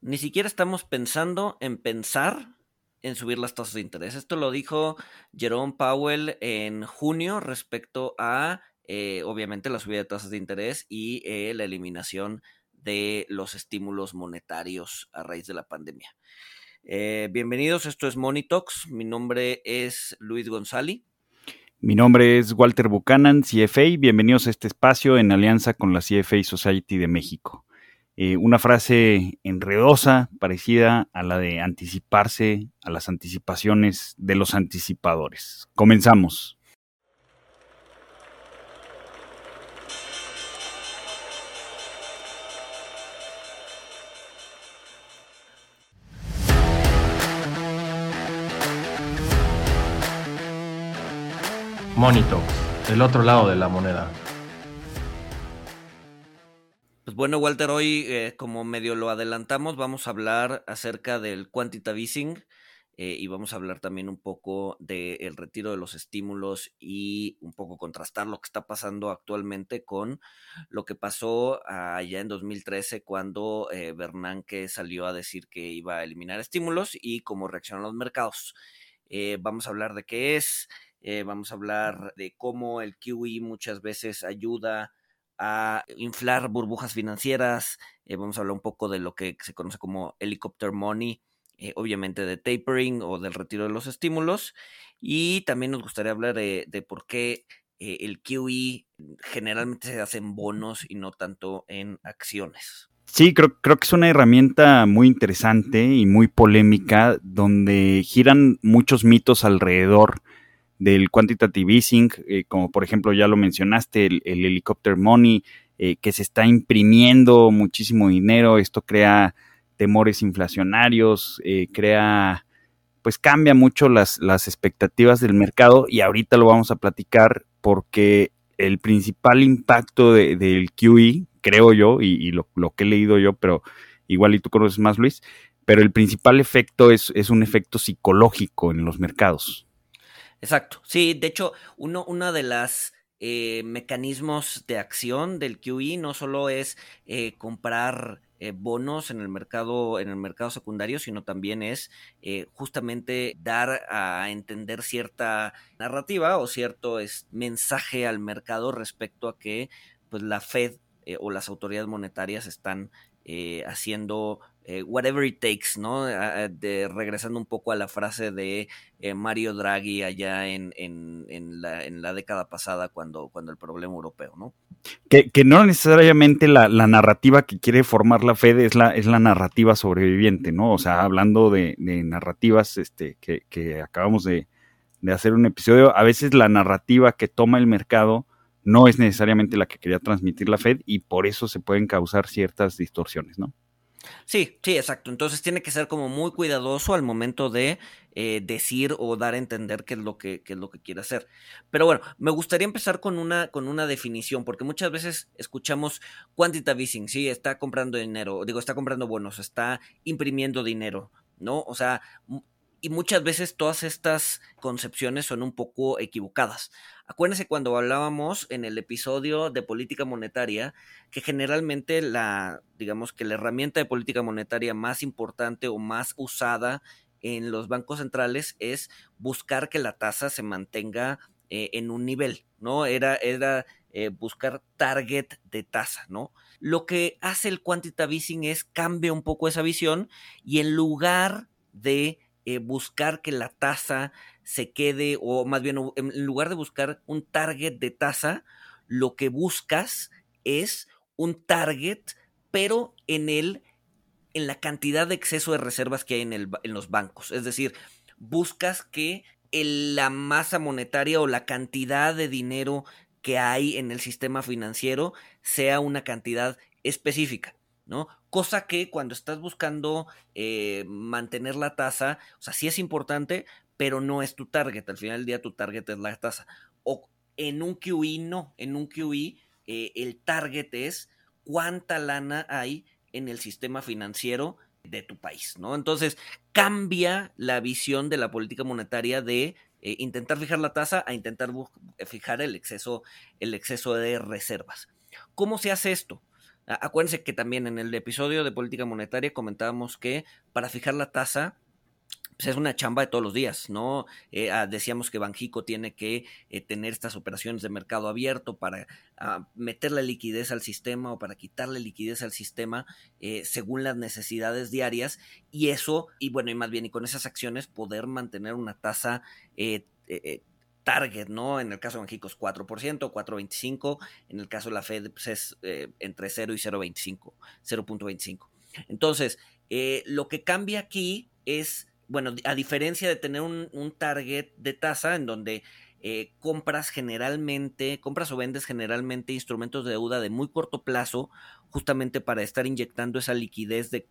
ni siquiera estamos pensando en pensar en subir las tasas de interés. Esto lo dijo Jerome Powell en junio respecto a, eh, obviamente, la subida de tasas de interés y eh, la eliminación de los estímulos monetarios a raíz de la pandemia. Eh, bienvenidos, esto es Monitox. Mi nombre es Luis González. Mi nombre es Walter Buchanan, CFA. Bienvenidos a este espacio en alianza con la CFA Society de México. Eh, una frase enredosa, parecida a la de anticiparse a las anticipaciones de los anticipadores. Comenzamos. Monito, el otro lado de la moneda. Pues bueno, Walter, hoy, eh, como medio lo adelantamos, vamos a hablar acerca del quantitative easing eh, y vamos a hablar también un poco del retiro de los estímulos y un poco contrastar lo que está pasando actualmente con lo que pasó allá en 2013 cuando eh, Bernanke salió a decir que iba a eliminar estímulos y cómo reaccionan los mercados. vamos a hablar de qué es, eh, vamos a hablar de cómo el QE muchas veces ayuda a inflar burbujas financieras. Eh, vamos a hablar un poco de lo que se conoce como helicopter money, eh, obviamente de tapering o del retiro de los estímulos. Y también nos gustaría hablar de, por qué el QE generalmente se hace en bonos y no tanto en acciones. Sí, creo, creo, que es una herramienta muy interesante y muy polémica, donde giran muchos mitos alrededor del quantitative easing, eh, como por ejemplo ya lo mencionaste, el, helicopter money, eh, que se está imprimiendo muchísimo dinero, esto crea temores inflacionarios, eh, crea, pues cambia mucho las, las expectativas del mercado y ahorita lo vamos a platicar porque el principal impacto del QE, creo yo, y, lo, lo, que he leído yo, pero igual y tú conoces más, Luis, pero el principal efecto es, es un efecto psicológico en los mercados. Exacto. Sí, de hecho, uno, una de las eh, mecanismos de acción del QE no solo es eh, comprar eh, bonos en el mercado en el mercado secundario sino también es justamente dar a entender cierta narrativa o cierto es, mensaje al mercado respecto a que pues la Fed o las autoridades monetarias están haciendo eh, whatever it takes, ¿no? De, regresando un poco a la frase de eh, Mario Draghi allá en, la, década pasada cuando, cuando el problema europeo, ¿no? Que, no necesariamente la, narrativa que quiere formar la Fed es la, es la narrativa sobreviviente, ¿no? O sea, hablando de, narrativas este, que, acabamos de, de hacer un episodio, a veces la narrativa que toma el mercado no es necesariamente la que quería transmitir la Fed y por eso se pueden causar ciertas distorsiones, ¿no? Sí, sí, exacto. Entonces tiene que ser como muy cuidadoso al momento de eh, decir o dar a entender qué es lo que, es lo que quiere hacer. Pero bueno, me gustaría empezar con una, con una definición, porque muchas veces escuchamos quantitative easing, sí, está comprando dinero, digo, está comprando bonos, está imprimiendo dinero, ¿no? O sea, y muchas veces todas estas concepciones son un poco equivocadas. Acuérdense cuando hablábamos en el episodio de política monetaria que generalmente la, digamos que la herramienta de política monetaria más importante o más usada en los bancos centrales es buscar que la tasa se mantenga eh, en un nivel, ¿no? Era, era eh, buscar target de tasa, ¿no? Lo que hace el quantitative easing es cambia un poco esa visión y en lugar de eh, buscar que la tasa se quede, o más bien en lugar de buscar un target de tasa, lo que buscas es un target, pero en el en la cantidad de exceso de reservas que hay en, el, en los bancos. Es decir, buscas que la masa monetaria o la cantidad de dinero que hay en el sistema financiero sea una cantidad específica. ¿no? Cosa que cuando estás buscando eh, mantener la tasa, o sea, sí es importante, pero no es tu target. Al final del día tu target es la tasa. O en un QE no, en un QE eh, el target es cuánta lana hay en el sistema financiero de tu país, ¿no? Entonces cambia la visión de la política monetaria de eh, intentar fijar la tasa a intentar fijar el exceso, el exceso de reservas. ¿Cómo se hace esto? Acuérdense que también en el episodio de política monetaria comentábamos que para fijar la tasa pues, es una chamba de todos los días, ¿no? Eh, ah, decíamos que Banjico tiene que eh, tener estas operaciones de mercado abierto para ah, meterle liquidez al sistema o para quitarle liquidez al sistema eh, según las necesidades diarias y eso, y bueno, y más bien, y con esas acciones poder mantener una tasa target, ¿no? En el caso de Banjico es 4%, 4.25%, en el caso de la Fed pues, es entre 0 y 0.25, 0.25. Entonces, lo que cambia aquí es bueno, a diferencia de tener un, target de tasa en donde eh, compras generalmente, compras o vendes generalmente instrumentos de deuda de muy corto plazo, justamente para estar inyectando esa liquidez de,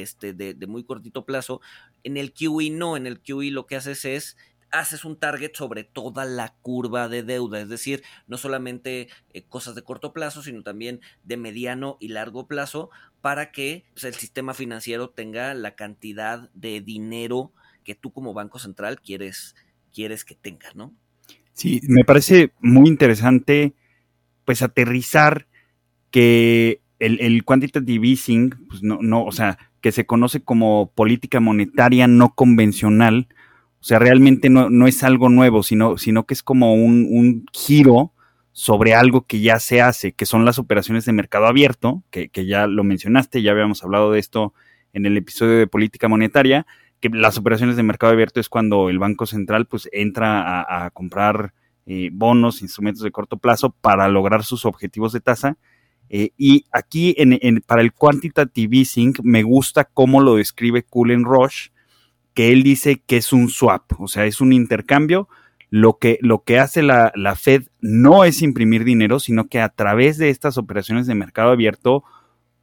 este, de, de, muy cortito plazo. En el QE no, en el QE lo que haces es haces un target sobre toda la curva de deuda, es decir, no solamente eh, cosas de corto plazo, sino también de mediano y largo plazo, para que pues, el sistema financiero tenga la cantidad de dinero que tú como Banco Central quieres, quieres que tenga, ¿no? Sí, me parece muy interesante, pues, aterrizar que el, el quantitative easing, pues no, no, o sea, que se conoce como política monetaria no convencional, sea, realmente no, es algo nuevo, sino, sino que es como un, giro sobre algo que ya se hace, que son las operaciones de mercado abierto, que, ya lo mencionaste, ya habíamos hablado de esto en el episodio de política monetaria, que las operaciones de mercado abierto es cuando el Banco Central pues entra a, comprar eh, bonos, instrumentos de corto plazo para lograr sus objetivos de tasa. Eh, y aquí en, para el quantitative easing me gusta cómo lo describe Cullen Roche, que él dice que es un swap, o sea, es un intercambio. Lo que, lo que hace la, Fed no es imprimir dinero, sino que a través de estas operaciones de mercado abierto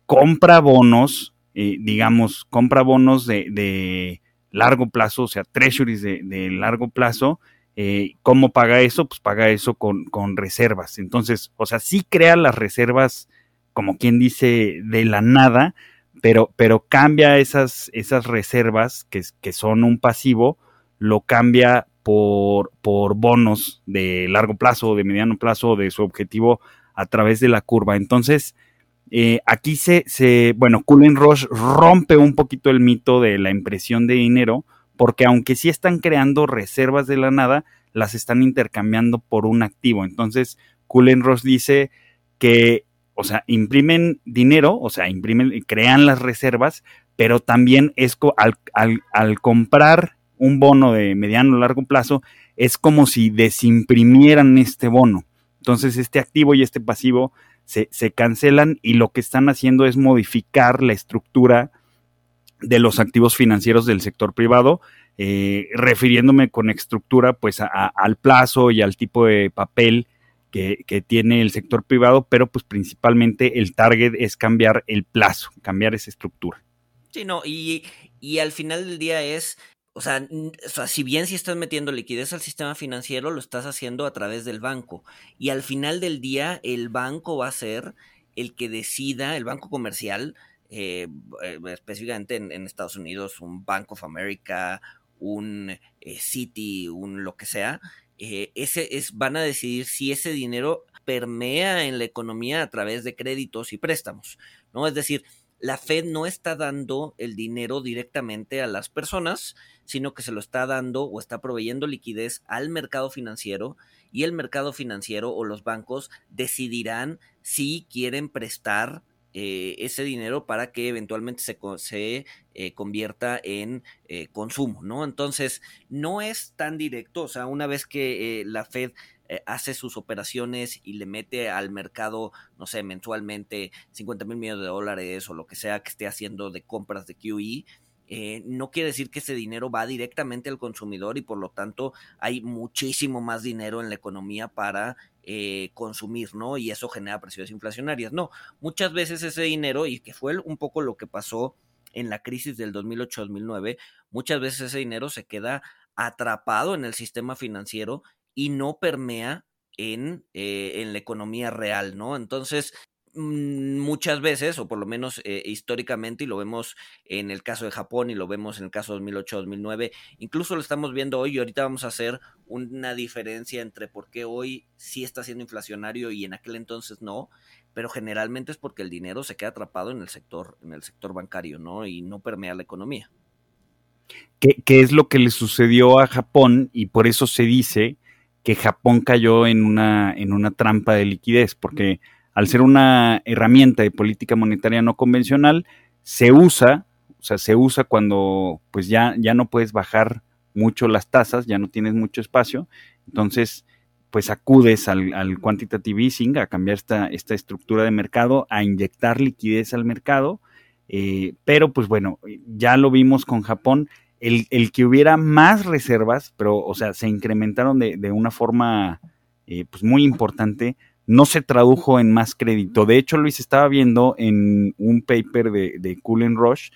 compra bonos, eh, digamos, compra bonos de, largo plazo, o sea, treasuries de, largo plazo. Eh, ¿Cómo paga eso? Pues paga eso con, con reservas. Entonces, o sea, sí crea las reservas, como quien dice, de la nada, pero, pero cambia esas, esas reservas que, son un pasivo, lo cambia por, por bonos de largo plazo, de mediano plazo, de su objetivo a través de la curva. Entonces, eh, aquí se, se, bueno, Cullen Rush rompe un poquito el mito de la impresión de dinero, porque aunque sí están creando reservas de la nada, las están intercambiando por un activo. Entonces, Cullen Ross dice que o sea, imprimen dinero, o sea, imprimen, crean las reservas, pero también es al, al, comprar un bono de mediano o largo plazo, es como si desimprimieran este bono. Entonces, este activo y este pasivo se, cancelan y lo que están haciendo es modificar la estructura de los activos financieros del sector privado, eh, refiriéndome con estructura pues al plazo y al tipo de papel que, tiene el sector privado, pero pues principalmente el target es cambiar el plazo, cambiar esa estructura. Sí, no, y, y al final del día es, o sea, o sea, si bien si estás metiendo liquidez al sistema financiero, lo estás haciendo a través del banco. Y al final del día, el banco va a ser el que decida, el banco comercial, eh, eh, específicamente en, Estados Unidos, un Bank of America, un eh, City, un lo que sea, eh, ese es, van a decidir si ese dinero permea en la economía a través de créditos y préstamos, ¿no? Es decir, la Fed no está dando el dinero directamente a las personas, sino que se lo está dando o está proveyendo liquidez al mercado financiero y el mercado financiero o los bancos decidirán si quieren prestar eh, ese dinero para que eventualmente se, se eh, convierta en eh, consumo, ¿no? Entonces, no es tan directo, o sea, una vez que la Fed hace sus operaciones y le mete al mercado, no sé, mensualmente 50 mil millones de dólares o lo que sea que esté haciendo de compras de QE, eh, no quiere decir que ese dinero va directamente al consumidor y por lo tanto hay muchísimo más dinero en la economía para eh, consumir, ¿no? Y eso genera presiones inflacionarias. No, muchas veces ese dinero, y que fue un poco lo que pasó en la crisis del 2008-2009, muchas veces ese dinero se queda atrapado en el sistema financiero y no permea en, eh, en la economía real, ¿no? Entonces, mm, muchas veces, o por lo menos eh, históricamente, y lo vemos en el caso de Japón y lo vemos en el caso 2008-2009, incluso lo estamos viendo hoy y ahorita vamos a hacer una diferencia entre por qué hoy sí está siendo inflacionario y en aquel entonces no, pero generalmente es porque el dinero se queda atrapado en el sector, en el sector bancario, ¿no? Y no permea la economía. ¿Qué, ¿Qué, es lo que le sucedió a Japón? Y por eso se dice que Japón cayó en una, en una trampa de liquidez, porque al ser una herramienta de política monetaria no convencional, se usa, o sea, se usa cuando pues ya, ya no puedes bajar mucho las tasas, ya no tienes mucho espacio, entonces pues acudes al, al quantitative easing, a cambiar esta, esta estructura de mercado, a inyectar liquidez al mercado, eh, pero pues bueno, ya lo vimos con Japón, el, el, que hubiera más reservas, pero o sea, se incrementaron de, de una forma eh, pues muy importante, no se tradujo en más crédito. De hecho, Luis estaba viendo en un paper de, de Cullen Rush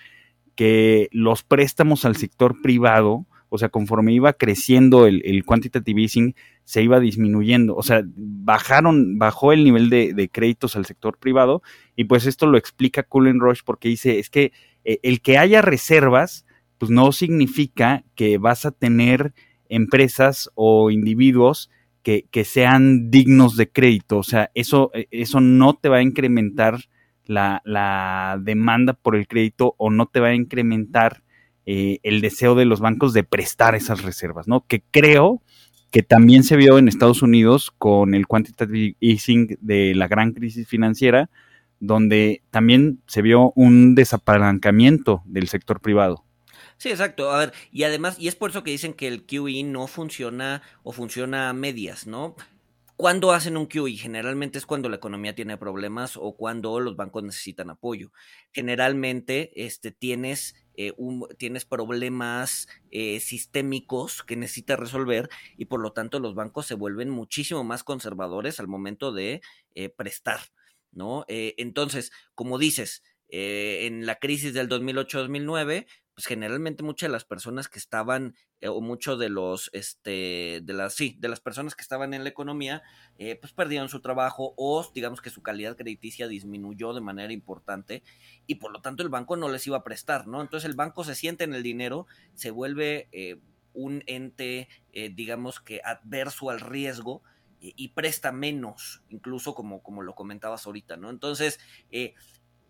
que los préstamos al sector privado, o sea, conforme iba creciendo el, el, quantitative easing, se iba disminuyendo. O sea, bajaron, bajó el nivel de, de, créditos al sector privado, y pues esto lo explica Cullen Rush porque dice, es que eh, el que haya reservas, pues no significa que vas a tener empresas o individuos que, que, sean dignos de crédito. O sea, eso, eso no te va a incrementar la, la demanda por el crédito o no te va a incrementar eh, el deseo de los bancos de prestar esas reservas, ¿no? Que creo que también se vio en Estados Unidos con el quantitative easing de la gran crisis financiera, donde también se vio un desapalancamiento del sector privado. Sí, exacto. A ver, y además, y es por eso que dicen que el QE no funciona o funciona a medias, ¿no? ¿Cuándo hacen un QE? Generalmente es cuando la economía tiene problemas o cuando los bancos necesitan apoyo. Generalmente este, tienes, eh, tienes problemas eh, sistémicos que necesitas resolver y por lo tanto los bancos se vuelven muchísimo más conservadores al momento de eh, prestar, ¿no? entonces, como dices, en la crisis del 2008-2009, pues generalmente muchas de las personas que estaban, eh, o muchos de los, este, de las, sí, de las personas que estaban en la economía, eh, pues perdieron su trabajo o digamos que su calidad crediticia disminuyó de manera importante y por lo tanto el banco no les iba a prestar, ¿no? Entonces el banco se siente en el dinero, se vuelve eh, un ente, eh, digamos que adverso al riesgo, y presta menos, incluso como, como lo comentabas ahorita, ¿no? Entonces,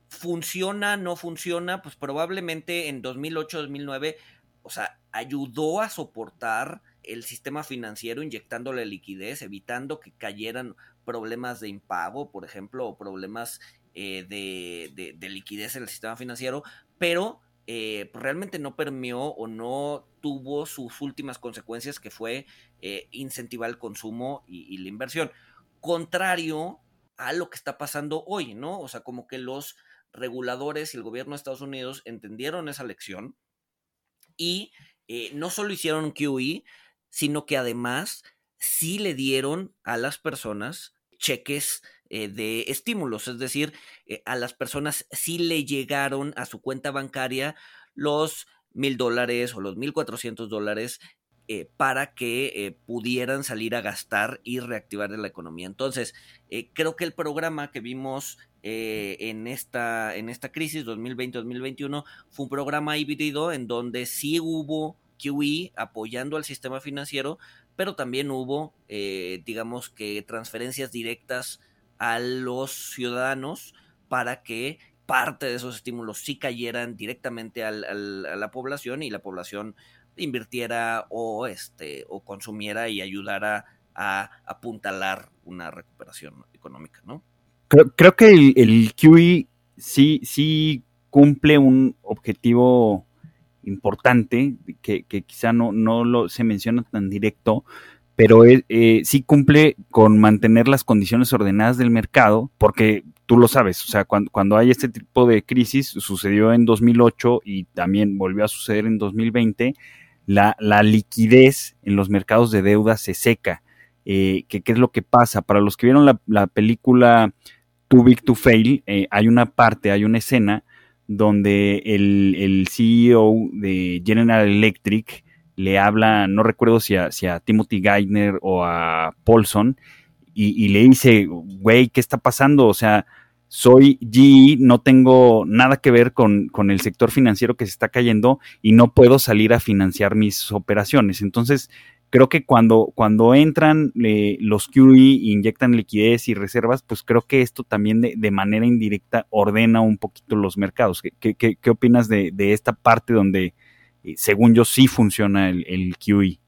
funciona, no funciona, pues probablemente en 2008, 2009, o sea, ayudó a soportar el sistema financiero inyectándole liquidez, evitando que cayeran problemas de impago, por ejemplo, o problemas eh, de, de, de, liquidez en el sistema financiero, pero eh, realmente no permeó o no tuvo sus últimas consecuencias, que fue eh, incentivar el consumo y la inversión. Contrario a lo que está pasando hoy, ¿no? O sea, como que los reguladores y el gobierno de Estados Unidos entendieron esa lección y eh, no solo hicieron QE, sino que además sí le dieron a las personas cheques eh, de estímulos, es decir, eh, a las personas sí le llegaron a su cuenta bancaria los mil dólares o los mil cuatrocientos dólares para que pudieran salir a gastar y reactivar la economía. Entonces, creo que el programa que vimos eh, en, esta, en esta crisis 2020-2021 fue un programa híbrido en donde sí hubo QE apoyando al sistema financiero, pero también hubo, eh, digamos que, transferencias directas a los ciudadanos para que parte de esos estímulos sí cayeran directamente al, a la población y la población invirtiera o este o consumiera y ayudara a apuntalar una recuperación económica, ¿no? Creo, que el, el, QE sí, cumple un objetivo importante que, quizá no, lo se menciona tan directo, pero es, eh, sí cumple con mantener las condiciones ordenadas del mercado, porque tú lo sabes, o sea, cuando, hay este tipo de crisis, sucedió en 2008 y también volvió a suceder en 2020, la, la liquidez en los mercados de deuda se seca. Eh, ¿qué, ¿Qué es lo que pasa? Para los que vieron la película Too Big to Fail, eh, hay una parte, hay una escena donde el, el, CEO de General Electric le habla, no recuerdo si a, si a Timothy Geithner o a Paulson, y, le dice, güey, ¿qué está pasando? O sea, soy GE, no tengo nada que ver con, con, el sector financiero que se está cayendo y no puedo salir a financiar mis operaciones. Entonces, creo que cuando, cuando entran eh, los QE inyectan liquidez y reservas, pues creo que esto también de, manera indirecta ordena un poquito los mercados. ¿Qué, qué, qué opinas de, de, esta parte donde, eh, según yo, sí funciona el, el QE?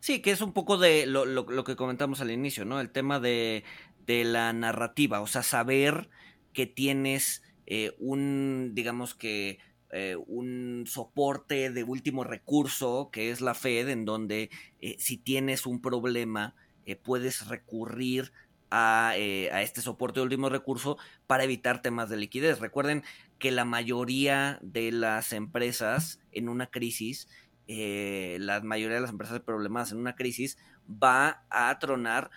Sí, que es un poco de lo, lo, lo, que comentamos al inicio, ¿no? El tema de, de la narrativa, o sea, saber que tienes eh, un, digamos que, eh, un soporte de último recurso, que es la Fed, en donde eh, si tienes un problema, eh, puedes recurrir a, a, este soporte de último recurso para evitar temas de liquidez. Recuerden que la mayoría de las empresas en una crisis, la mayoría de las empresas problemadas en una crisis, va a tronar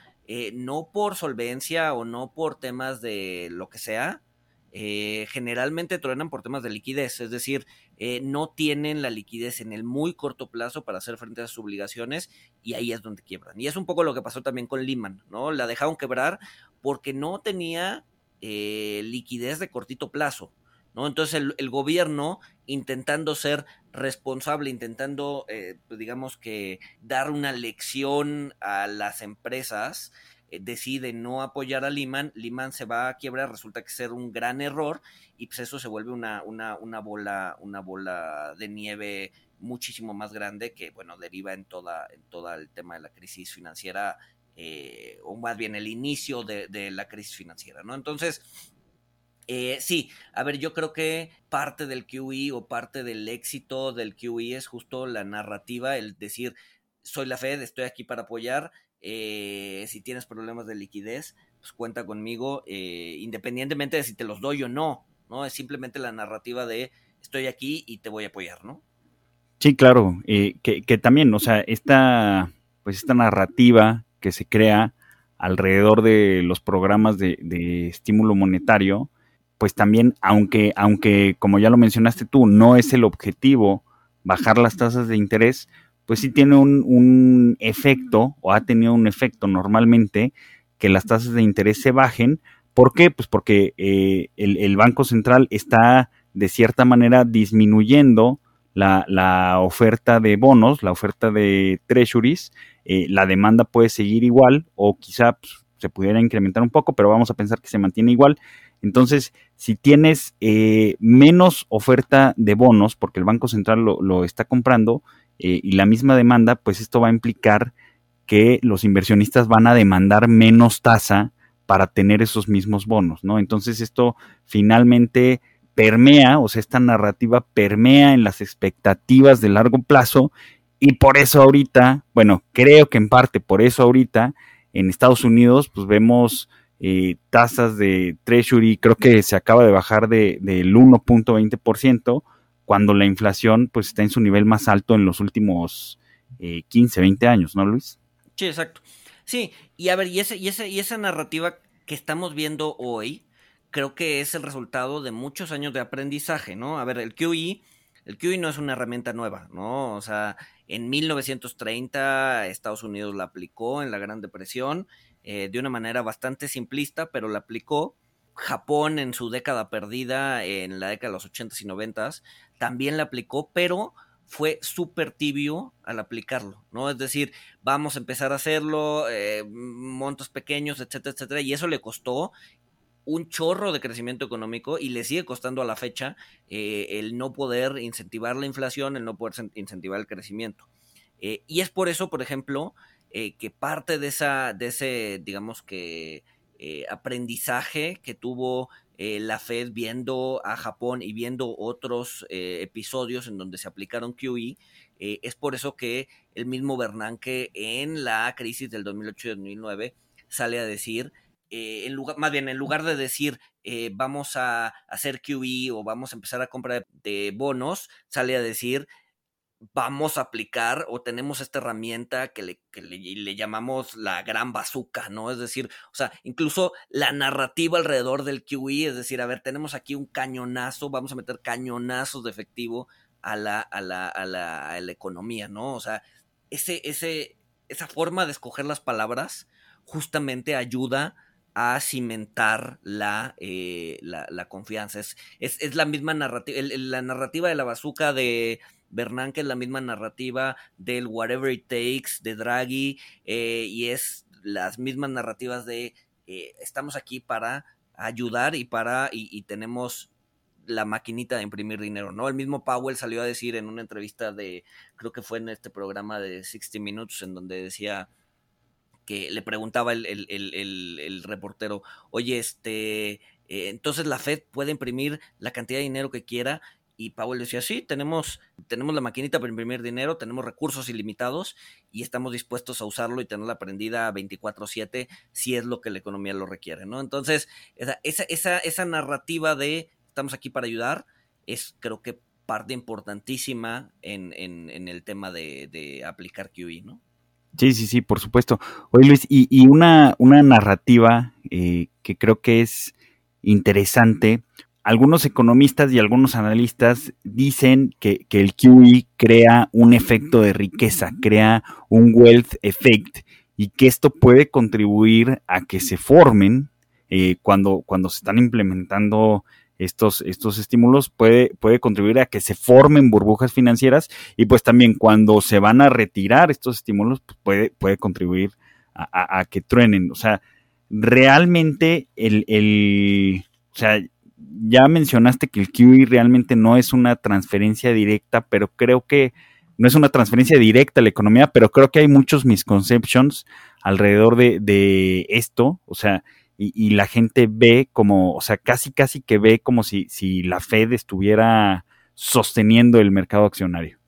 no por solvencia o no por temas de lo que sea, eh, generalmente truenan por temas de liquidez, es decir, eh, no tienen la liquidez en el muy corto plazo para hacer frente a sus obligaciones y ahí es donde quiebran. Y es un poco lo que pasó también con Lehman, ¿no? La dejaron quebrar porque no tenía liquidez de cortito plazo. ¿No? Entonces el, el, gobierno, intentando ser responsable, intentando, eh, pues, digamos que, dar una lección a las empresas, eh, decide no apoyar a Lehman, Lehman se va a quiebrar, resulta que ser un gran error, y pues eso se vuelve una, una, una, bola, una bola de nieve muchísimo más grande que, bueno, deriva en toda, en todo el tema de la crisis financiera, eh, o más bien el inicio de, de la crisis financiera, ¿no? Entonces, eh, sí, a ver, yo creo que parte del QE o parte del éxito del QE es justo la narrativa, el decir, soy la Fed, estoy aquí para apoyar, eh, si tienes problemas de liquidez, pues cuenta conmigo, eh, independientemente de si te los doy o no, ¿no? Es simplemente la narrativa de estoy aquí y te voy a apoyar, ¿no? Sí, claro, que, que, también, o sea, esta, pues esta narrativa que se crea alrededor de los programas de, de estímulo monetario, pues también, aunque, aunque, como ya lo mencionaste tú, no es el objetivo bajar las tasas de interés, pues sí tiene un, un efecto, o ha tenido un efecto normalmente, que las tasas de interés se bajen. ¿Por qué? Pues porque eh, el, el, Banco Central está de cierta manera disminuyendo la, la oferta de bonos, la oferta de treasuries, eh, la demanda puede seguir igual o quizá pues, se pudiera incrementar un poco, pero vamos a pensar que se mantiene igual. Entonces, si tienes eh, menos oferta de bonos, porque el Banco Central lo, lo está comprando, eh, y la misma demanda, pues esto va a implicar que los inversionistas van a demandar menos tasa para tener esos mismos bonos, ¿no? Entonces esto finalmente permea, o sea, esta narrativa permea en las expectativas de largo plazo y por eso ahorita, bueno, creo que en parte por eso ahorita en Estados Unidos, pues vemos eh, tasas de Treasury, creo que se acaba de bajar de, del 1.20%, cuando la inflación pues está en su nivel más alto en los últimos eh, 15, 20 años, ¿no, Luis? Sí, exacto. Sí, y a ver, y, ese, y, ese, y esa narrativa que estamos viendo hoy, creo que es el resultado de muchos años de aprendizaje, ¿no? A ver, el QE, el QE no es una herramienta nueva, ¿no? O sea, en 1930 Estados Unidos la aplicó en la Gran Depresión eh, de una manera bastante simplista, pero la aplicó. Japón en su década perdida, en la década de los 80s y 90s, también la aplicó, pero fue súper tibio al aplicarlo, ¿no? Es decir, vamos a empezar a hacerlo, eh, montos pequeños, etcétera, etcétera, y eso le costó un chorro de crecimiento económico y le sigue costando a la fecha eh, el no poder incentivar la inflación, el no poder incentivar el crecimiento. Eh, y es por eso, por ejemplo, que parte de, esa, de ese, digamos que, eh, aprendizaje que tuvo eh, la Fed viendo a Japón y viendo otros eh, episodios en donde se aplicaron QE, es por eso que el mismo Bernanke en la crisis del 2008 y 2009 sale a decir en lugar, más bien, en lugar de decir vamos a hacer QE o vamos a empezar a comprar de bonos, sale a decir vamos a aplicar o tenemos esta herramienta que le, que le, llamamos la gran bazooka, ¿no? Es decir, o sea, incluso la narrativa alrededor del QE, es decir, a ver, tenemos aquí un cañonazo, vamos a meter cañonazos de efectivo a la, a la, a la, economía, ¿no? O sea, ese, ese, esa forma de escoger las palabras justamente ayuda a cimentar la, eh, la, confianza. Es, es, la misma narrativa, la narrativa de la bazuca de Bernanke es la misma narrativa del whatever it takes de Draghi eh, y es las mismas narrativas de eh, estamos aquí para ayudar y para y, tenemos la maquinita de imprimir dinero, ¿no? El mismo Powell salió a decir en una entrevista de, creo que fue en este programa de 60 Minutes, en donde decía que le preguntaba el, reportero, oye, este, eh, entonces la Fed puede imprimir la cantidad de dinero que quiera y Powell decía, sí, tenemos, tenemos la maquinita para imprimir dinero, tenemos recursos ilimitados y estamos dispuestos a usarlo y tenerla prendida 24/7 si es lo que la economía lo requiere, ¿no? Entonces, esa, esa, esa, narrativa de estamos aquí para ayudar es creo que parte importantísima en, el tema de, aplicar QE, ¿no? Sí, sí, sí, por supuesto. Oye Luis, y, una, una narrativa eh, que creo que es interesante, algunos economistas y algunos analistas dicen que, el QE crea un efecto de riqueza, crea un wealth effect y que esto puede contribuir a que se formen eh, cuando, cuando se están implementando estos, estos estímulos, puede, puede contribuir a que se formen burbujas financieras y pues también cuando se van a retirar estos estímulos, pues, puede, puede contribuir a, que truenen. O sea, realmente el, el o sea, ya mencionaste que el QE realmente no es una transferencia directa, pero creo que no es una transferencia directa a la economía, pero creo que hay muchos misconceptions alrededor de, esto, o sea, y, la gente ve como, o sea, casi casi que ve como si, si la Fed estuviera sosteniendo el mercado accionario.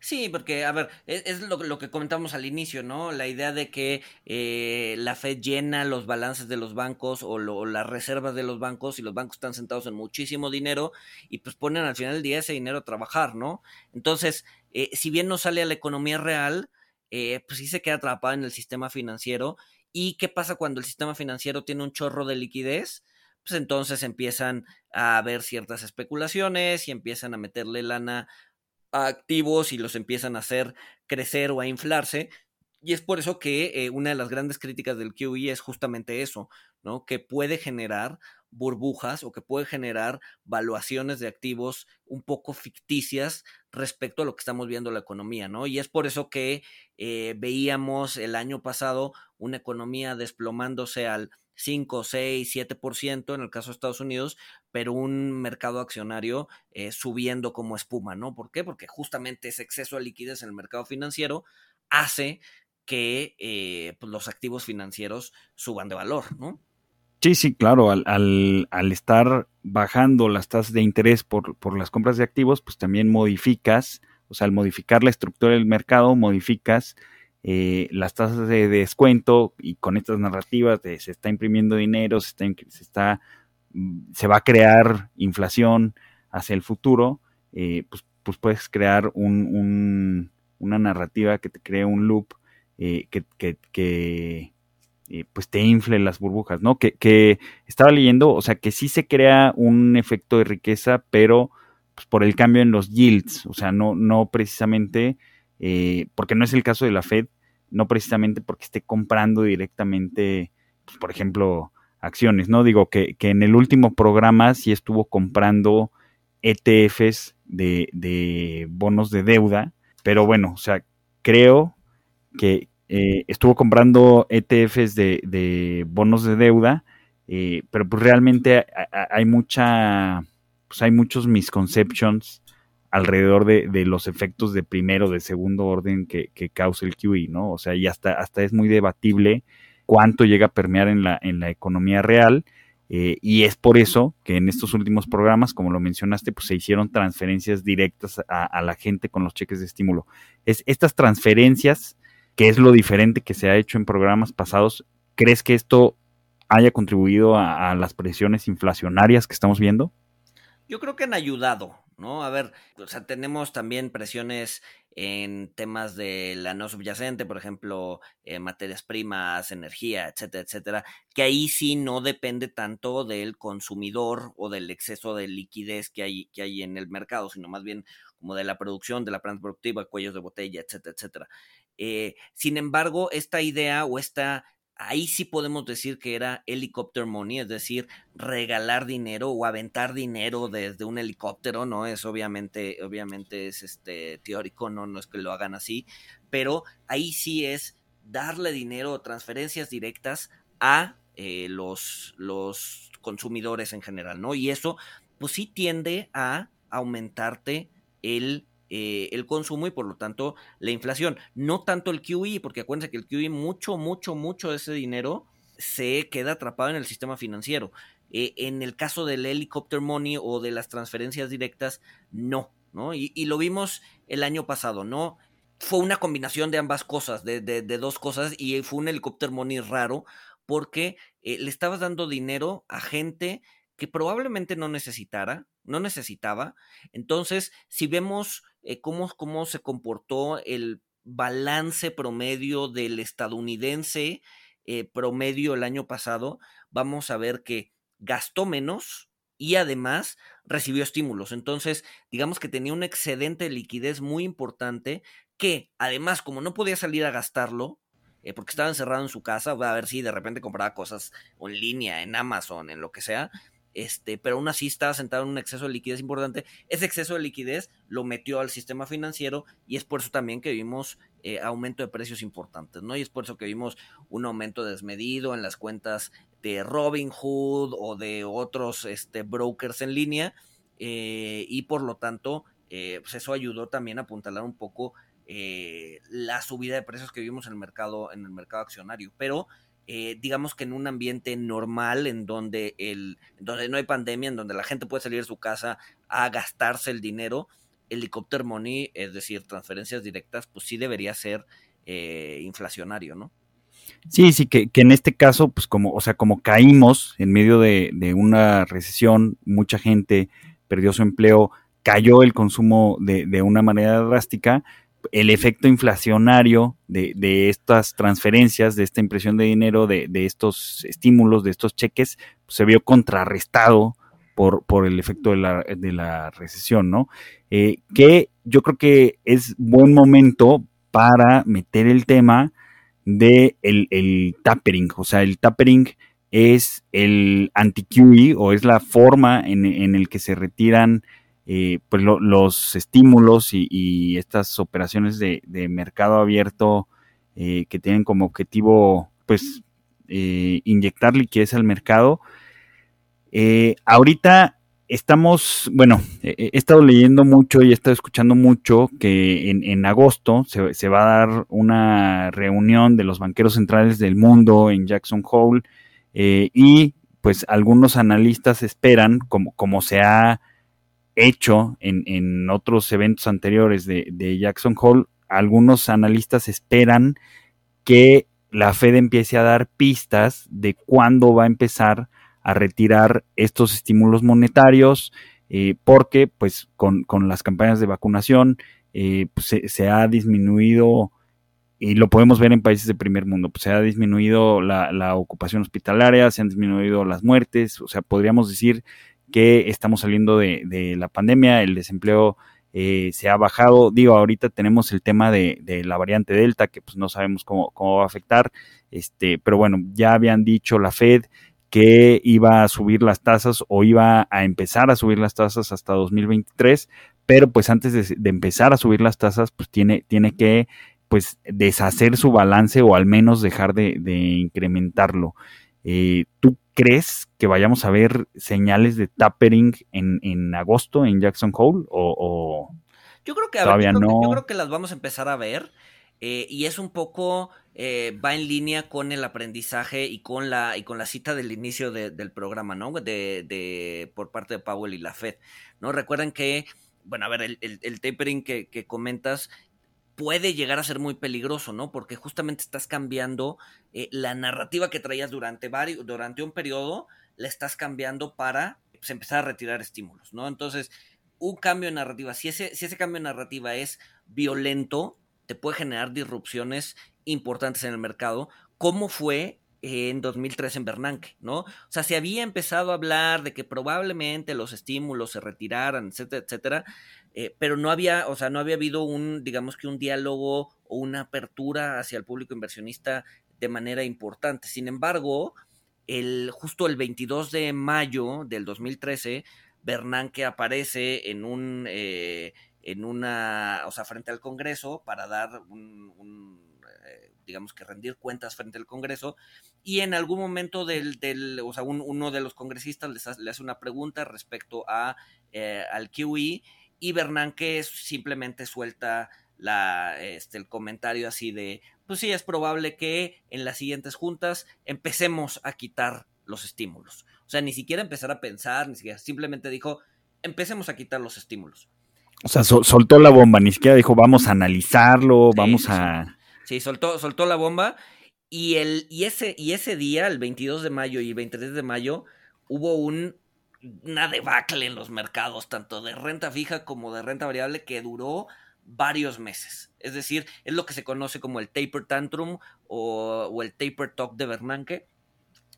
Sí, porque, a ver, e, es, lo, lo, que comentamos al inicio, ¿no? La idea de que eh, la Fed llena los balances de los bancos o, las reservas de los bancos y los bancos están sentados en muchísimo dinero y pues ponen al final del día ese dinero a trabajar, ¿no? Entonces, eh, si bien no sale a la economía real, eh, pues sí se queda atrapada en el sistema financiero. ¿Y qué pasa cuando el sistema financiero tiene un chorro de liquidez? Pues entonces empiezan a haber ciertas especulaciones y empiezan a meterle lana activos y los empiezan a hacer crecer o a inflarse. Y es por eso que eh, una de las grandes críticas del QE es justamente eso, ¿no? Que puede generar burbujas o que puede generar valuaciones de activos un poco ficticias respecto a lo que estamos viendo en la economía, ¿no? Y es por eso que eh, veíamos el año pasado una economía desplomándose al 5, 6, 7% en el caso de Estados Unidos, pero un mercado accionario eh, subiendo como espuma, ¿no? ¿Por qué? Porque justamente ese exceso de liquidez en el mercado financiero hace que eh, pues, los activos financieros suban de valor, ¿no? Sí, sí, claro, al, al, estar bajando las tasas de interés por, por, las compras de activos, pues también modificas, o sea, al modificar la estructura del mercado, modificas eh, las tasas de descuento y con estas narrativas de se está imprimiendo dinero, se está, mm, se va a crear inflación hacia el futuro, eh, pues, pues, puedes crear un, una narrativa que te cree un loop eh, que, que, pues te infle las burbujas, ¿no? Que, que, estaba leyendo, o sea, que sí se crea un efecto de riqueza, pero pues, por el cambio en los yields, o sea, no, no precisamente eh, porque no es el caso de la Fed, no precisamente porque esté comprando directamente, pues, por ejemplo, acciones, ¿no? Digo que, en el último programa sí estuvo comprando ETFs de, bonos de deuda, pero bueno, o sea, creo que eh, estuvo comprando ETFs de, bonos de deuda, eh, pero pues realmente hay mucha, pues hay muchos misconceptions alrededor de, de, los efectos de primero, de segundo orden que, que, causa el QE, ¿no? O sea, y hasta, hasta es muy debatible cuánto llega a permear en la, en la economía real. Eh, y es por eso que en estos últimos programas, como lo mencionaste, pues se hicieron transferencias directas a, la gente con los cheques de estímulo. Es, estas transferencias, que es lo diferente que se ha hecho en programas pasados, ¿crees que esto haya contribuido a, a las presiones inflacionarias que estamos viendo? Yo creo que han ayudado, ¿no? A ver, o sea, tenemos también presiones en temas de la no subyacente, por ejemplo, eh, materias primas, energía, etcétera, etcétera, que ahí sí no depende tanto del consumidor o del exceso de liquidez que hay, que hay en el mercado, sino más bien como de la producción, de la planta productiva, cuellos de botella, etcétera, etcétera. Eh, sin embargo, esta idea o esta ahí sí podemos decir que era helicopter money, es decir, regalar dinero o aventar dinero desde un helicóptero, ¿no? Es obviamente, obviamente es este teórico, no, no es que lo hagan así, pero ahí sí es darle dinero o transferencias directas a eh, los, los consumidores en general, ¿no? Y eso, pues sí tiende a aumentarte el eh, el consumo y por lo tanto la inflación. No tanto el QE, porque acuérdense que el QE, mucho, mucho, mucho de ese dinero se queda atrapado en el sistema financiero. Eh, en el caso del helicopter money o de las transferencias directas, no, ¿no? Y, lo vimos el año pasado, ¿no? Fue una combinación de ambas cosas, de, dos cosas, y fue un helicopter money raro, porque eh, le estabas dando dinero a gente que probablemente no necesitara, no necesitaba. Entonces, si vemos eh, cómo, cómo se comportó el balance promedio del estadounidense eh, promedio el año pasado, vamos a ver que gastó menos y además recibió estímulos. Entonces, digamos que tenía un excedente de liquidez muy importante que además, como no podía salir a gastarlo, eh, porque estaba encerrado en su casa, a ver si de repente compraba cosas en línea, en Amazon, en lo que sea, este, pero aún así estaba sentado en un exceso de liquidez importante. Ese exceso de liquidez lo metió al sistema financiero y es por eso también que vimos eh, aumento de precios importantes, ¿no? Y es por eso que vimos un aumento desmedido en las cuentas de Robinhood o de otros este, brokers en línea eh, y por lo tanto, eh, pues eso ayudó también a apuntalar un poco la subida de precios que vimos en el mercado, en el mercado accionario. Pero eh, digamos que en un ambiente normal, en donde, el, donde no hay pandemia, en donde la gente puede salir de su casa a gastarse el dinero, helicopter money, es decir, transferencias directas, pues sí debería ser eh, inflacionario, ¿no? Sí, sí, que, en este caso, pues como, o sea, como caímos en medio de, de una recesión, mucha gente perdió su empleo, cayó el consumo de, de una manera drástica, el efecto inflacionario de, estas transferencias, de esta impresión de dinero, de, estos estímulos, de estos cheques, pues, se vio contrarrestado por, por el efecto de la, de la recesión, ¿no? Eh, que yo creo que es buen momento para meter el tema de el, tapering, o sea, el tapering es el anti-QE o es la forma en, en el que se retiran eh, pues los estímulos y, estas operaciones de, mercado abierto eh, que tienen como objetivo pues eh, inyectar liquidez al mercado. ahorita estamos, bueno, he estado leyendo mucho y he estado escuchando mucho que en, agosto se, se, va a dar una reunión de los banqueros centrales del mundo en Jackson Hole y pues algunos analistas esperan, como, como se ha hecho en, otros eventos anteriores de, Jackson Hole, algunos analistas esperan que la Fed empiece a dar pistas de cuándo va a empezar a retirar estos estímulos monetarios, eh, porque pues con, las campañas de vacunación eh, pues, se, ha disminuido, y lo podemos ver en países de primer mundo, pues se ha disminuido la, la ocupación hospitalaria, se han disminuido las muertes, o sea, podríamos decir que estamos saliendo de, la pandemia, el desempleo eh, se ha bajado. Digo, ahorita tenemos el tema de, la variante Delta, que pues no sabemos cómo, va a afectar, este, pero bueno, ya habían dicho la Fed que iba a subir las tasas o iba a empezar a subir las tasas hasta 2023, pero pues antes de, empezar a subir las tasas, pues tiene, tiene que pues deshacer su balance o al menos dejar de, incrementarlo. Eh, ¿Tú crees que vayamos a ver señales de tapering en, agosto en Jackson Hole? O, yo creo que todavía no. yo creo que las vamos a empezar a ver. Eh, y es un poco, eh, va en línea con el aprendizaje y con la, y con la cita del inicio del programa, ¿no? De, de, por parte de Powell y la Fed, ¿no? Recuerden que, bueno, a ver, el, el, tapering que, que, comentas puede llegar a ser muy peligroso, ¿no? Porque justamente estás cambiando eh, la narrativa que traías durante, varios, durante un periodo, la estás cambiando para pues, empezar a retirar estímulos, ¿no? Entonces, un cambio de narrativa, si ese, si ese cambio de narrativa es violento, te puede generar disrupciones importantes en el mercado, como fue en 2003 en Bernanke, ¿no? O sea, se había empezado a hablar de que probablemente los estímulos se retiraran, etcétera, etcétera, eh, pero no había, o sea, no había habido un, digamos que un diálogo o una apertura hacia el público inversionista de manera importante. Sin embargo, el, justo el 22 de mayo del 2013, Bernanke aparece en un, eh, en una, o sea, frente al Congreso para dar un, digamos que rendir cuentas frente al Congreso y en algún momento del, del o sea, uno de los congresistas le hace una pregunta respecto a, eh, al QE y Bernanke simplemente suelta la, este, el comentario así de, pues sí, es probable que en las siguientes juntas empecemos a quitar los estímulos. O sea, ni siquiera empezar a pensar, ni siquiera, simplemente dijo, empecemos a quitar los estímulos. O sea, soltó la bomba, ni siquiera dijo, vamos a analizarlo, vamos a... Sí, soltó, soltó la bomba y, el, y, ese, y ese día, el 22 de mayo y 23 de mayo, hubo un, una debacle en los mercados, tanto de renta fija como de renta variable, que duró varios meses. Es decir, es lo que se conoce como el taper tantrum o, el taper talk de Bernanke,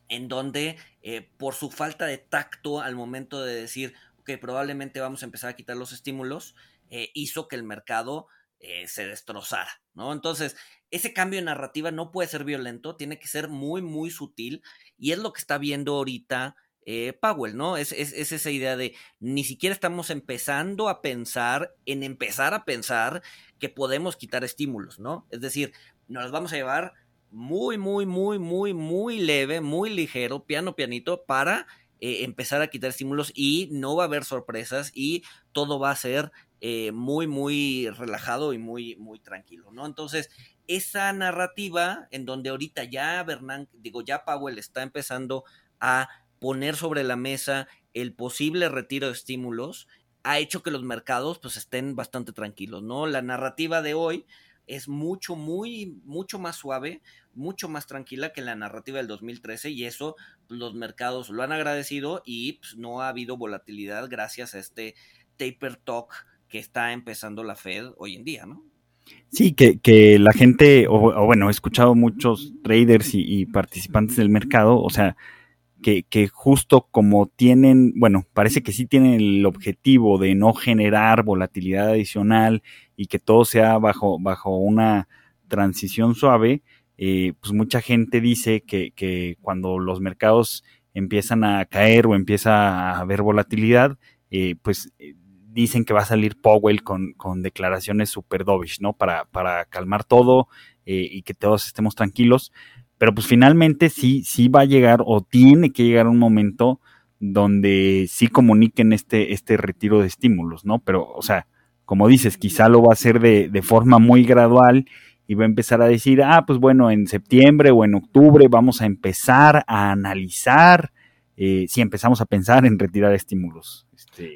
en donde eh, por su falta de tacto al momento de decir, que probablemente vamos a empezar a quitar los estímulos, eh, hizo que el mercado eh, se destrozara, ¿no? Entonces, ese cambio de narrativa no puede ser violento, tiene que ser muy, muy sutil, y es lo que está viendo ahorita eh, Powell, ¿no? Es, es, esa idea de ni siquiera estamos empezando a pensar en empezar a pensar que podemos quitar estímulos, ¿no? Es decir, nos vamos a llevar muy, muy, muy, muy, muy leve, muy ligero, piano, pianito, para eh, empezar a quitar estímulos y no va a haber sorpresas y todo va a ser eh, muy, muy relajado y muy, muy tranquilo, ¿no? Entonces, esa narrativa en donde ahorita ya Bernanke, digo, ya Powell está empezando a poner sobre la mesa el posible retiro de estímulos ha hecho que los mercados pues estén bastante tranquilos, ¿no? La narrativa de hoy es mucho, muy, mucho más suave, mucho más tranquila que la narrativa del 2013 y eso pues, los mercados lo han agradecido y pues, no ha habido volatilidad gracias a este taper talk que está empezando la Fed hoy en día, ¿no? Sí, que, que la gente, o, bueno, he escuchado muchos traders y, participantes del mercado, o sea, que, que, justo como tienen, bueno, parece que sí tienen el objetivo de no generar volatilidad adicional y que todo sea bajo, bajo una transición suave, eh, pues mucha gente dice que, que, cuando los mercados empiezan a caer o empieza a haber volatilidad, eh, pues eh, dicen que va a salir Powell con, con declaraciones super dovish, ¿no? Para, para calmar todo y que todos estemos tranquilos pero pues finalmente sí, sí va a llegar o tiene que llegar un momento donde sí comuniquen este, este retiro de estímulos, ¿no? Pero, o sea, como dices, quizá lo va a hacer de, de forma muy gradual y va a empezar a decir, ah, pues bueno, en septiembre o en octubre vamos a empezar a analizar eh, si empezamos a pensar en retirar estímulos.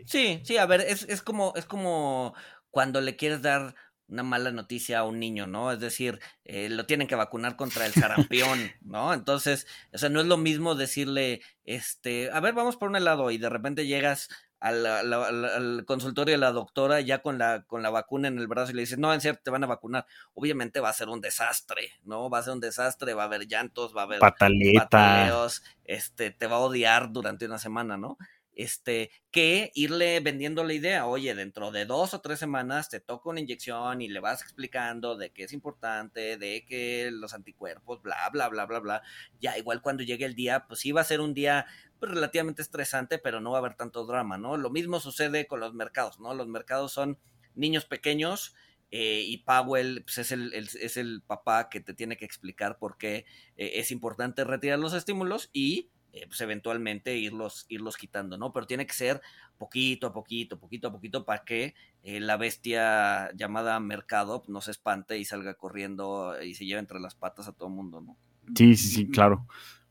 Sí, sí, a ver, es, es, como, es como cuando le quieres dar una mala noticia a un niño, ¿no? Es decir, eh, lo tienen que vacunar contra el sarampión, ¿no? Entonces, o sea, no es lo mismo decirle, este, a ver, vamos por un helado y de repente llegas al, al, consultorio de la doctora ya con la, con la vacuna en el brazo y le dices, no, en serio, te van a vacunar. Obviamente va a ser un desastre, ¿no? Va a ser un desastre, va a haber llantos, va a haber pataleos, este, te va a odiar durante una semana, ¿no? Este, que irle vendiendo la idea, oye, dentro de dos o tres semanas te toca una inyección y le vas explicando de qué es importante, de que los anticuerpos, bla, bla, bla, bla, bla. Ya igual cuando llegue el día, pues sí va a ser un día pues, relativamente estresante, pero no va a haber tanto drama, ¿no? Lo mismo sucede con los mercados, ¿no? Los mercados son niños pequeños. Eh, y Powell pues, es, el, es el papá que te tiene que explicar por qué eh, es importante retirar los estímulos y eh, pues eventualmente irlos, irlos quitando, ¿no? Pero tiene que ser poquito a poquito, poquito a poquito, para que eh, la bestia llamada mercado no se espante y salga corriendo y se lleve entre las patas a todo el mundo, ¿no? Sí, sí, sí, claro.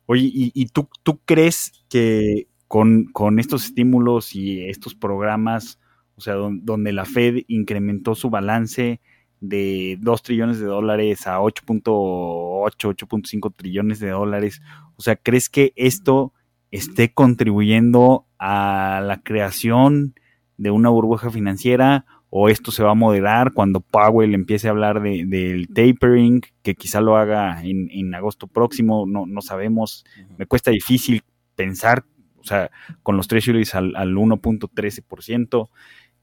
Oye, ¿y, tú, tú crees que con, con, estos estímulos y estos programas, o sea, donde la Fed incrementó su balance de 2 trillones de dólares a 8.8, 8.5 trillones de dólares, o sea, ¿crees que esto esté contribuyendo a la creación de una burbuja financiera o esto se va a moderar cuando Powell empiece a hablar del tapering, que quizá lo haga en, agosto próximo, no, no sabemos, me cuesta difícil pensar, o sea, con los treasuries al, al 1.13%,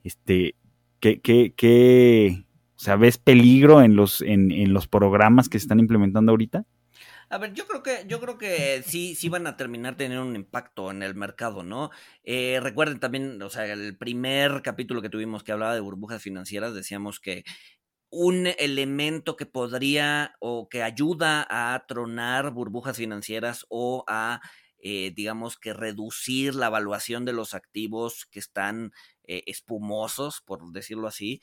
este, ¿qué, qué, qué, o sea, ves peligro en los, en, en los programas que se están implementando ahorita? A ver, yo creo que, yo creo que sí, sí van a terminar teniendo un impacto en el mercado, ¿no? Eh, recuerden también, o sea, el primer capítulo que tuvimos que hablaba de burbujas financieras, decíamos que un elemento que podría o que ayuda a tronar burbujas financieras o a, eh, digamos que reducir la evaluación de los activos que están eh, espumosos, por decirlo así,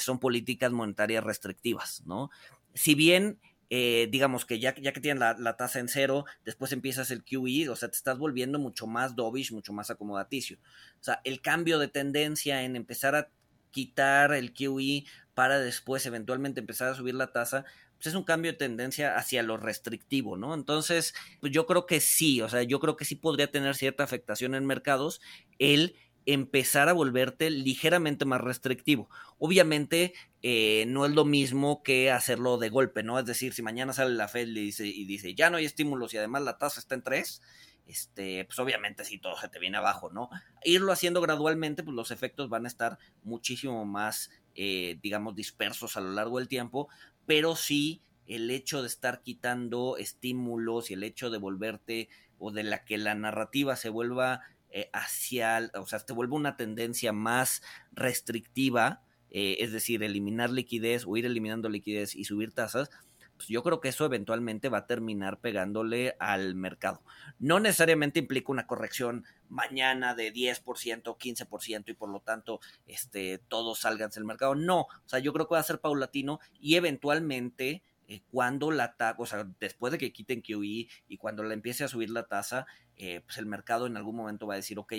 son políticas monetarias restrictivas, ¿no? Si bien eh, digamos que ya, ya que tienen la, tasa en cero, después empiezas el QE, o sea, te estás volviendo mucho más dovish, mucho más acomodaticio. O sea, el cambio de tendencia en empezar a quitar el QE para después eventualmente empezar a subir la tasa, pues es un cambio de tendencia hacia lo restrictivo, ¿no? Entonces, pues yo creo que sí, o sea, yo creo que sí podría tener cierta afectación en mercados el empezar a volverte ligeramente más restrictivo. Obviamente eh, no es lo mismo que hacerlo de golpe, ¿no? Es decir, si mañana sale la Fed y dice, ya no hay estímulos y además la tasa está en 3, este, pues obviamente si todo se te viene abajo, ¿no? Irlo haciendo gradualmente, pues los efectos van a estar muchísimo más, eh, digamos, dispersos a lo largo del tiempo, pero sí el hecho de estar quitando estímulos y el hecho de volverte o de la que la narrativa se vuelva eh, hacia, o sea, te vuelve una tendencia más restrictiva, eh, es decir, eliminar liquidez o ir eliminando liquidez y subir tasas, pues yo creo que eso eventualmente va a terminar pegándole al mercado. No necesariamente implica una corrección mañana de 10%, 15% y por lo tanto este, todos salgan del mercado. No, o sea, yo creo que va a ser paulatino y eventualmente eh, cuando la tasa, o sea, después de que quiten QE y cuando le empiece a subir la tasa, eh, pues el mercado en algún momento va a decir, ok,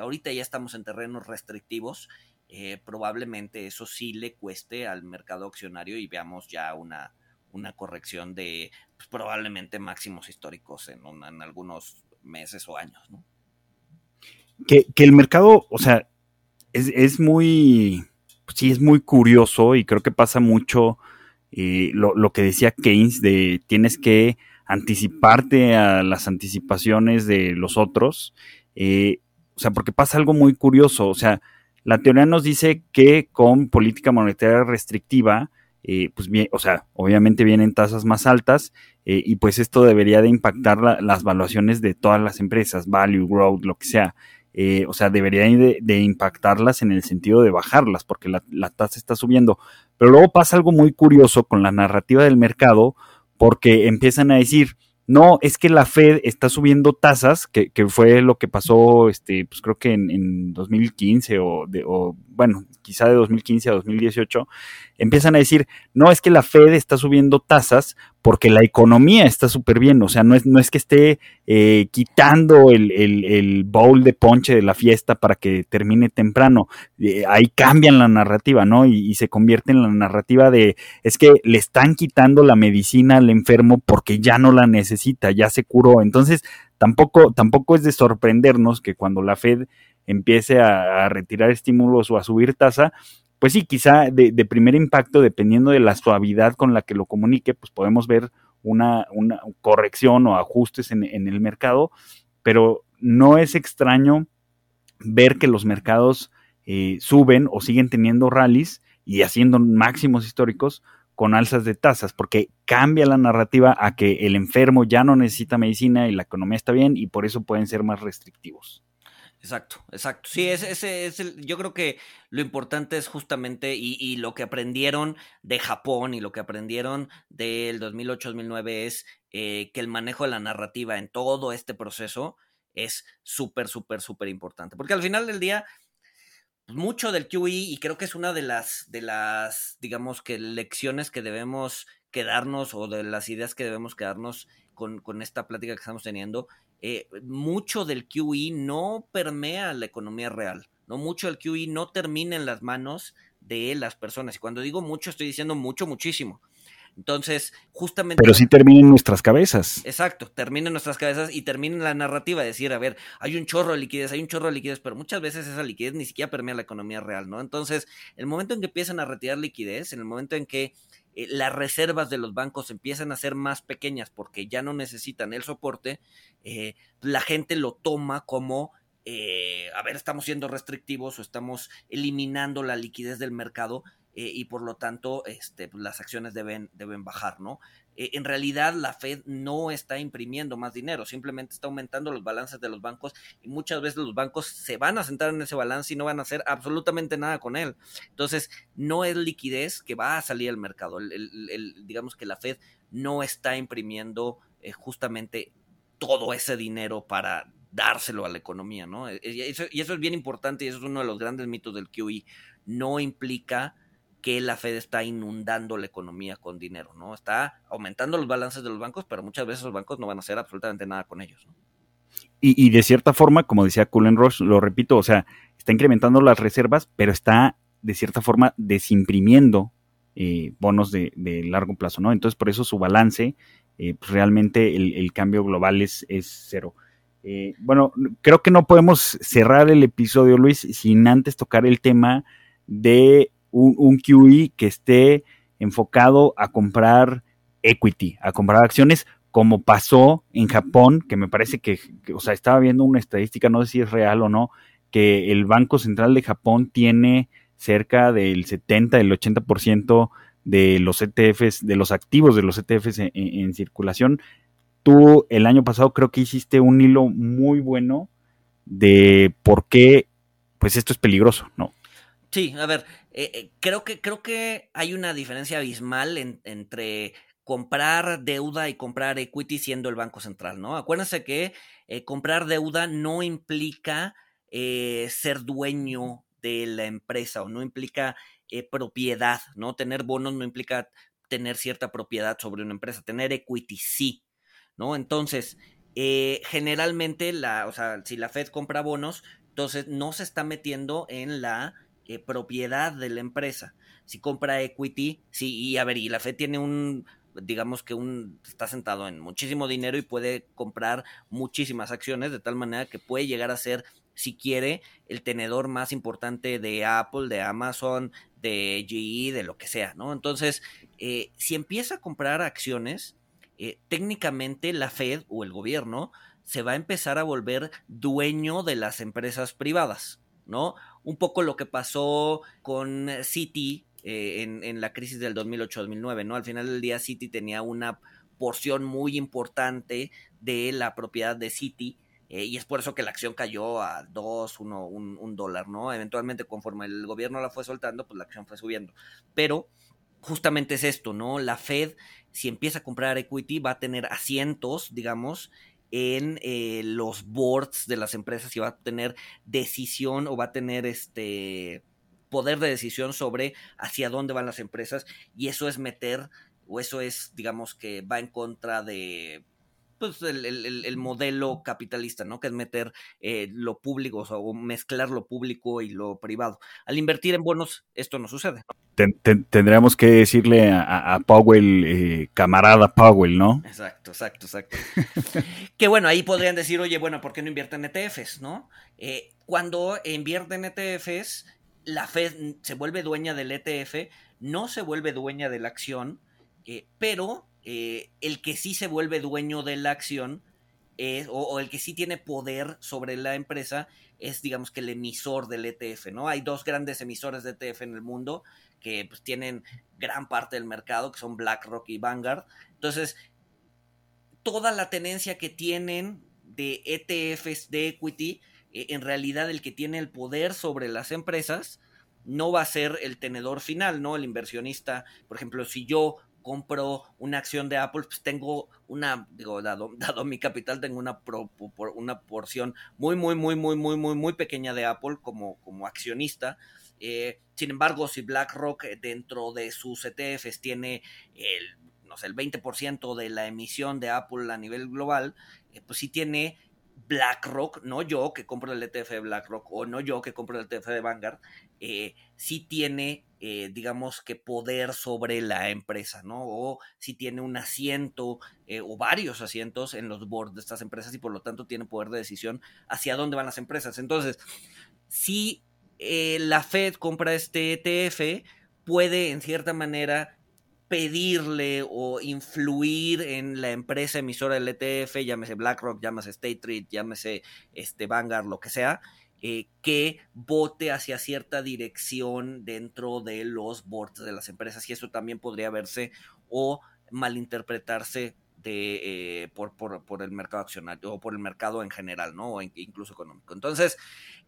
ahorita ya estamos en terrenos restrictivos, eh, probablemente eso sí le cueste al mercado accionario y veamos ya una, una corrección de pues, probablemente máximos históricos en, en algunos meses o años, ¿no? Que, el mercado, o sea, es, es muy, pues sí, es muy curioso y creo que pasa mucho eh, lo, lo, que decía Keynes de tienes que anticiparte a las anticipaciones de los otros. Eh, o sea, porque pasa algo muy curioso. O sea, la teoría nos dice que con política monetaria restrictiva, eh, pues bien, o sea, obviamente vienen tasas más altas eh, y pues esto debería de impactar las valuaciones de todas las empresas, value, growth, lo que sea. o sea, debería de, impactarlas en el sentido de bajarlas porque la tasa está subiendo. Pero luego pasa algo muy curioso con la narrativa del mercado porque empiezan a decir, no, es que la Fed está subiendo tasas, que, fue lo que pasó, este, pues creo que en, en 2015 o, de, o, bueno, quizá de 2015 a 2018, empiezan a decir, no, es que la Fed está subiendo tasas porque la economía está súper bien, o sea, no es, no es que esté eh, quitando el, el, bowl de ponche de la fiesta para que termine temprano, eh, ahí cambian la narrativa, ¿no? Y, y, se convierte en la narrativa de, es que le están quitando la medicina al enfermo porque ya no la necesita, ya se curó, entonces tampoco, tampoco es de sorprendernos que cuando la Fed empiece a, retirar estímulos o a subir tasa, pues sí, quizá de, de, primer impacto, dependiendo de la suavidad con la que lo comunique, pues podemos ver una, una corrección o ajustes en, en, el mercado, pero no es extraño ver que los mercados eh, suben o siguen teniendo rallies y haciendo máximos históricos con alzas de tasas, porque cambia la narrativa a que el enfermo ya no necesita medicina y la economía está bien y por eso pueden ser más restrictivos. Exacto, exacto. Sí, ese, ese es el, yo creo que lo importante es justamente, y, y, lo que aprendieron de Japón y lo que aprendieron del 2008-2009 es eh, que el manejo de la narrativa en todo este proceso es súper, súper, súper importante. Porque al final del día, mucho del QE, y creo que es una de las, de las, digamos que lecciones que debemos quedarnos o de las ideas que debemos quedarnos con, con esta plática que estamos teniendo, eh, mucho del QE no permea la economía real, no mucho del QE no termina en las manos de las personas. Y cuando digo mucho, estoy diciendo mucho, muchísimo. Entonces, justamente. Pero sí termina en nuestras cabezas. Exacto, termina en nuestras cabezas y termina en la narrativa de decir, a ver, hay un chorro de liquidez, hay un chorro de liquidez, pero muchas veces esa liquidez ni siquiera permea la economía real, ¿no? Entonces, el momento en que empiezan a retirar liquidez, en el momento en que eh, las reservas de los bancos empiezan a ser más pequeñas porque ya no necesitan el soporte, eh, la gente lo toma como, eh, a ver, estamos siendo restrictivos o estamos eliminando la liquidez del mercado. y por lo tanto este, pues, las acciones deben, deben bajar, ¿no? Eh, en realidad la Fed no está imprimiendo más dinero, simplemente está aumentando los balances de los bancos y muchas veces los bancos se van a sentar en ese balance y no van a hacer absolutamente nada con él. Entonces, no es liquidez que va a salir al mercado. digamos que la Fed no está imprimiendo eh, justamente todo ese dinero para dárselo a la economía, ¿no? y eso es bien importante y eso es uno de los grandes mitos del QE. No implica que la Fed está inundando la economía con dinero, ¿no? Está aumentando los balances de los bancos, pero muchas veces los bancos no van a hacer absolutamente nada con ellos. Y, de cierta forma, como decía Cullen Roche, lo repito, o sea, está incrementando las reservas, pero está de cierta forma desimprimiendo eh, bonos de, largo plazo, ¿no? Entonces, por eso su balance, eh, pues realmente el, cambio global es, es cero. Eh, bueno, creo que no podemos cerrar el episodio, Luis, sin antes tocar el tema de un, QE que esté enfocado a comprar equity, a comprar acciones, como pasó en Japón, que me parece que, o sea, estaba viendo una estadística, no sé si es real o no, que el Banco Central de Japón tiene cerca del 70, del 80% de los ETFs, de los activos de los ETFs en, circulación. Tú el año pasado creo que hiciste un hilo muy bueno de por qué, pues esto es peligroso, ¿no? Sí, a ver, eh, eh, creo, que, creo que hay una diferencia abismal entre comprar deuda y comprar equity siendo el Banco Central, ¿no? Acuérdense que eh, comprar deuda no implica ser dueño de la empresa o no implica propiedad, ¿no? Tener bonos no implica tener cierta propiedad sobre una empresa, tener equity sí, ¿no? Entonces, generalmente, la, o sea, si la Fed compra bonos, entonces no se está metiendo en la eh, propiedad de la empresa. Si compra equity, sí, y a ver, y la Fed tiene un, digamos que un, está sentado en muchísimo dinero y puede comprar muchísimas acciones, de tal manera que puede llegar a ser, si quiere, el tenedor más importante de Apple, de Amazon, de GE, de lo que sea, ¿no? Entonces, eh, si empieza a comprar acciones, eh, técnicamente la Fed o el gobierno se va a empezar a volver dueño de las empresas privadas, ¿no? Un poco lo que pasó con Citi eh, en, la crisis del 2008-2009, ¿no? Al final del día Citi tenía una porción muy importante de la propiedad de Citi eh, y es por eso que la acción cayó a 2, 1, un, dólar, ¿no? Eventualmente conforme el gobierno la fue soltando, pues la acción fue subiendo. Pero justamente es esto, ¿no? La Fed, si empieza a comprar equity, va a tener asientos, digamos, en eh, los boards de las empresas y va a tener decisión o va a tener este poder de decisión sobre hacia dónde van las empresas y eso es meter o eso es digamos que va en contra de pues el, modelo capitalista, ¿no? Que es meter eh, lo público, o, mezclar lo público y lo privado. Al invertir en bonos, esto no sucede. tendríamos que decirle a, Powell, eh, camarada Powell, ¿no? Exacto, exacto, exacto. que bueno, ahí podrían decir, oye, bueno, ¿por qué no invierten en ETFs, no? Eh, cuando invierten en ETFs, la Fed se vuelve dueña del ETF, no se vuelve dueña de la acción, pero eh, el que sí se vuelve dueño de la acción o, el que sí tiene poder sobre la empresa es, digamos que el emisor del ETF, ¿no? Hay dos grandes emisores de ETF en el mundo que pues, tienen gran parte del mercado, que son BlackRock y Vanguard. Entonces, toda la tenencia que tienen de ETFs de equity, eh, en realidad el que tiene el poder sobre las empresas no va a ser el tenedor final, ¿no? El inversionista, por ejemplo, si yo compro una acción de Apple, pues tengo una, digo, dado, dado mi capital, tengo una, una porción muy, muy, muy, muy, muy, muy, muy pequeña de Apple como, como accionista. Eh, sin embargo, si BlackRock eh, dentro de sus ETFs tiene el, no sé, el 20% de la emisión de Apple a nivel global, eh, pues sí tiene BlackRock, no yo que compro el ETF de BlackRock o no yo que compro el ETF de Vanguard, eh, sí tiene, eh, digamos que poder sobre la empresa, ¿no? O si tiene un asiento eh, o varios asientos en los boards de estas empresas y por lo tanto tiene poder de decisión hacia dónde van las empresas. Entonces, si la Fed compra este ETF, puede en cierta manera pedirle o influir en la empresa emisora del ETF, llámese BlackRock, llámese State Street, llámese este Vanguard, lo que sea, eh, que vote hacia cierta dirección dentro de los boards de las empresas y eso también podría verse o malinterpretarse eh, por, por, el mercado accionario o por el mercado en general, ¿no? O incluso económico. Entonces,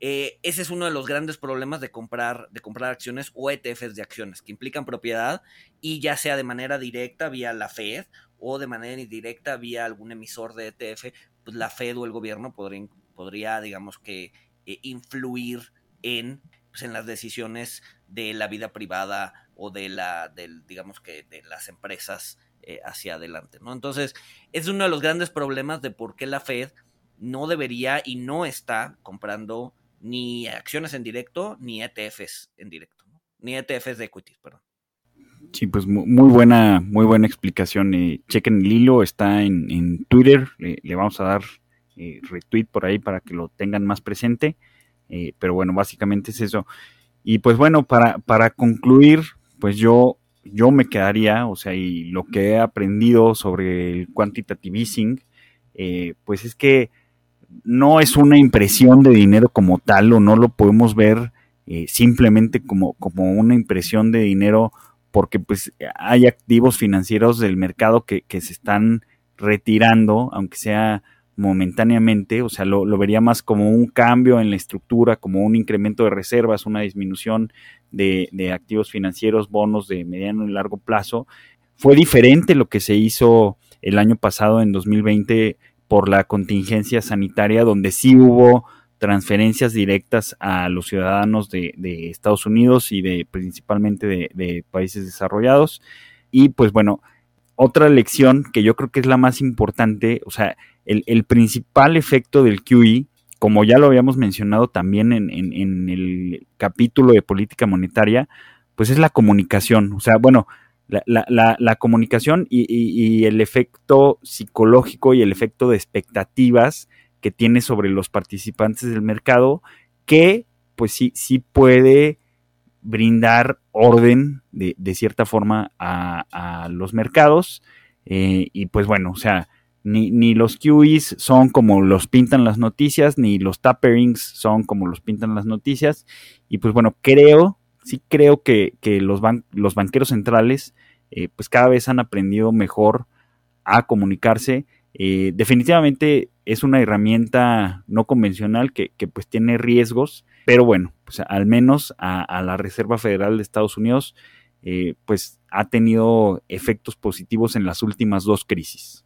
eh, ese es uno de los grandes problemas de comprar, de comprar acciones o ETFs de acciones que implican propiedad y ya sea de manera directa vía la Fed o de manera indirecta vía algún emisor de ETF, pues la Fed o el gobierno podría, podría digamos que, eh, influir en, pues, en las decisiones de la vida privada o de la, del, digamos que, de las empresas eh, hacia adelante, ¿no? Entonces, es uno de los grandes problemas de por qué la Fed no debería y no está comprando ni acciones en directo ni ETFs en directo, ni ETFs de equities, perdón. Sí, pues muy buena, muy buena explicación. Eh, chequen el hilo, está en, Twitter, le vamos a dar eh, retweet por ahí para que lo tengan más presente. Eh, pero bueno, básicamente es eso. Y pues bueno, para, para concluir, pues yo, yo me quedaría, o sea, y lo que he aprendido sobre el quantitative easing, eh, pues es que no es una impresión de dinero como tal, o no lo podemos ver simplemente como, como una impresión de dinero, porque pues hay activos financieros del mercado que, que se están retirando, aunque sea momentáneamente, o sea, lo, vería más como un cambio en la estructura, como un incremento de reservas, una disminución de, activos financieros, bonos de mediano y largo plazo. Fue diferente lo que se hizo el año pasado, en 2020, por la contingencia sanitaria, donde sí hubo transferencias directas a los ciudadanos de, Estados Unidos y de principalmente de, de países desarrollados. Y pues bueno, otra lección que yo creo que es la más importante, o sea, el, principal efecto del QE, como ya lo habíamos mencionado también en, el capítulo de política monetaria, pues es la comunicación. O sea, bueno, la, comunicación y, el efecto psicológico y el efecto de expectativas que tiene sobre los participantes del mercado, que pues sí, sí puede brindar orden de, cierta forma a, los mercados. Eh, y pues bueno, o sea, ni, los QEs son como los pintan las noticias, ni los taperings son como los pintan las noticias. Y pues bueno, creo, sí creo que, los, los banqueros centrales eh, pues cada vez han aprendido mejor a comunicarse. Eh, definitivamente es una herramienta no convencional que, pues tiene riesgos, pero bueno, pues al menos a, la Reserva Federal de Estados Unidos eh, pues ha tenido efectos positivos en las últimas dos crisis.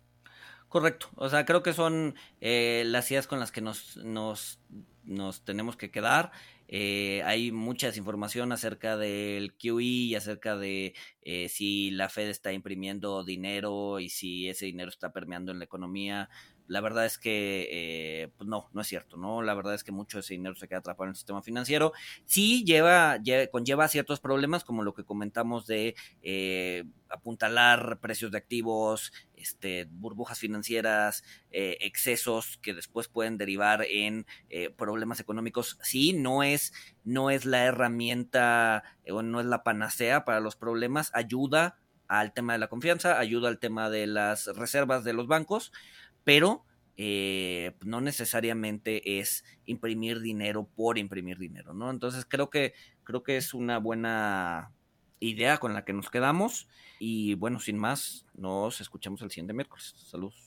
Correcto, o sea, creo que son eh, las ideas con las que nos, nos, nos tenemos que quedar. Eh, hay mucha desinformación acerca del QE y acerca de eh, si la Fed está imprimiendo dinero y si ese dinero está permeando en la economía. La verdad es que eh, pues no, no es cierto, ¿no? La verdad es que mucho de ese dinero se queda atrapado en el sistema financiero. Sí lleva, conlleva ciertos problemas, como lo que comentamos de eh, apuntalar precios de activos, este, burbujas financieras, eh, excesos que después pueden derivar en problemas económicos. Sí, no es, no es la herramienta o no es la panacea para los problemas, ayuda al tema de la confianza, ayuda al tema de las reservas de los bancos, pero eh, no necesariamente es imprimir dinero por imprimir dinero, ¿no? Entonces creo que, creo que es una buena idea con la que nos quedamos y bueno, sin más, nos escuchamos el siguiente miércoles. Saludos.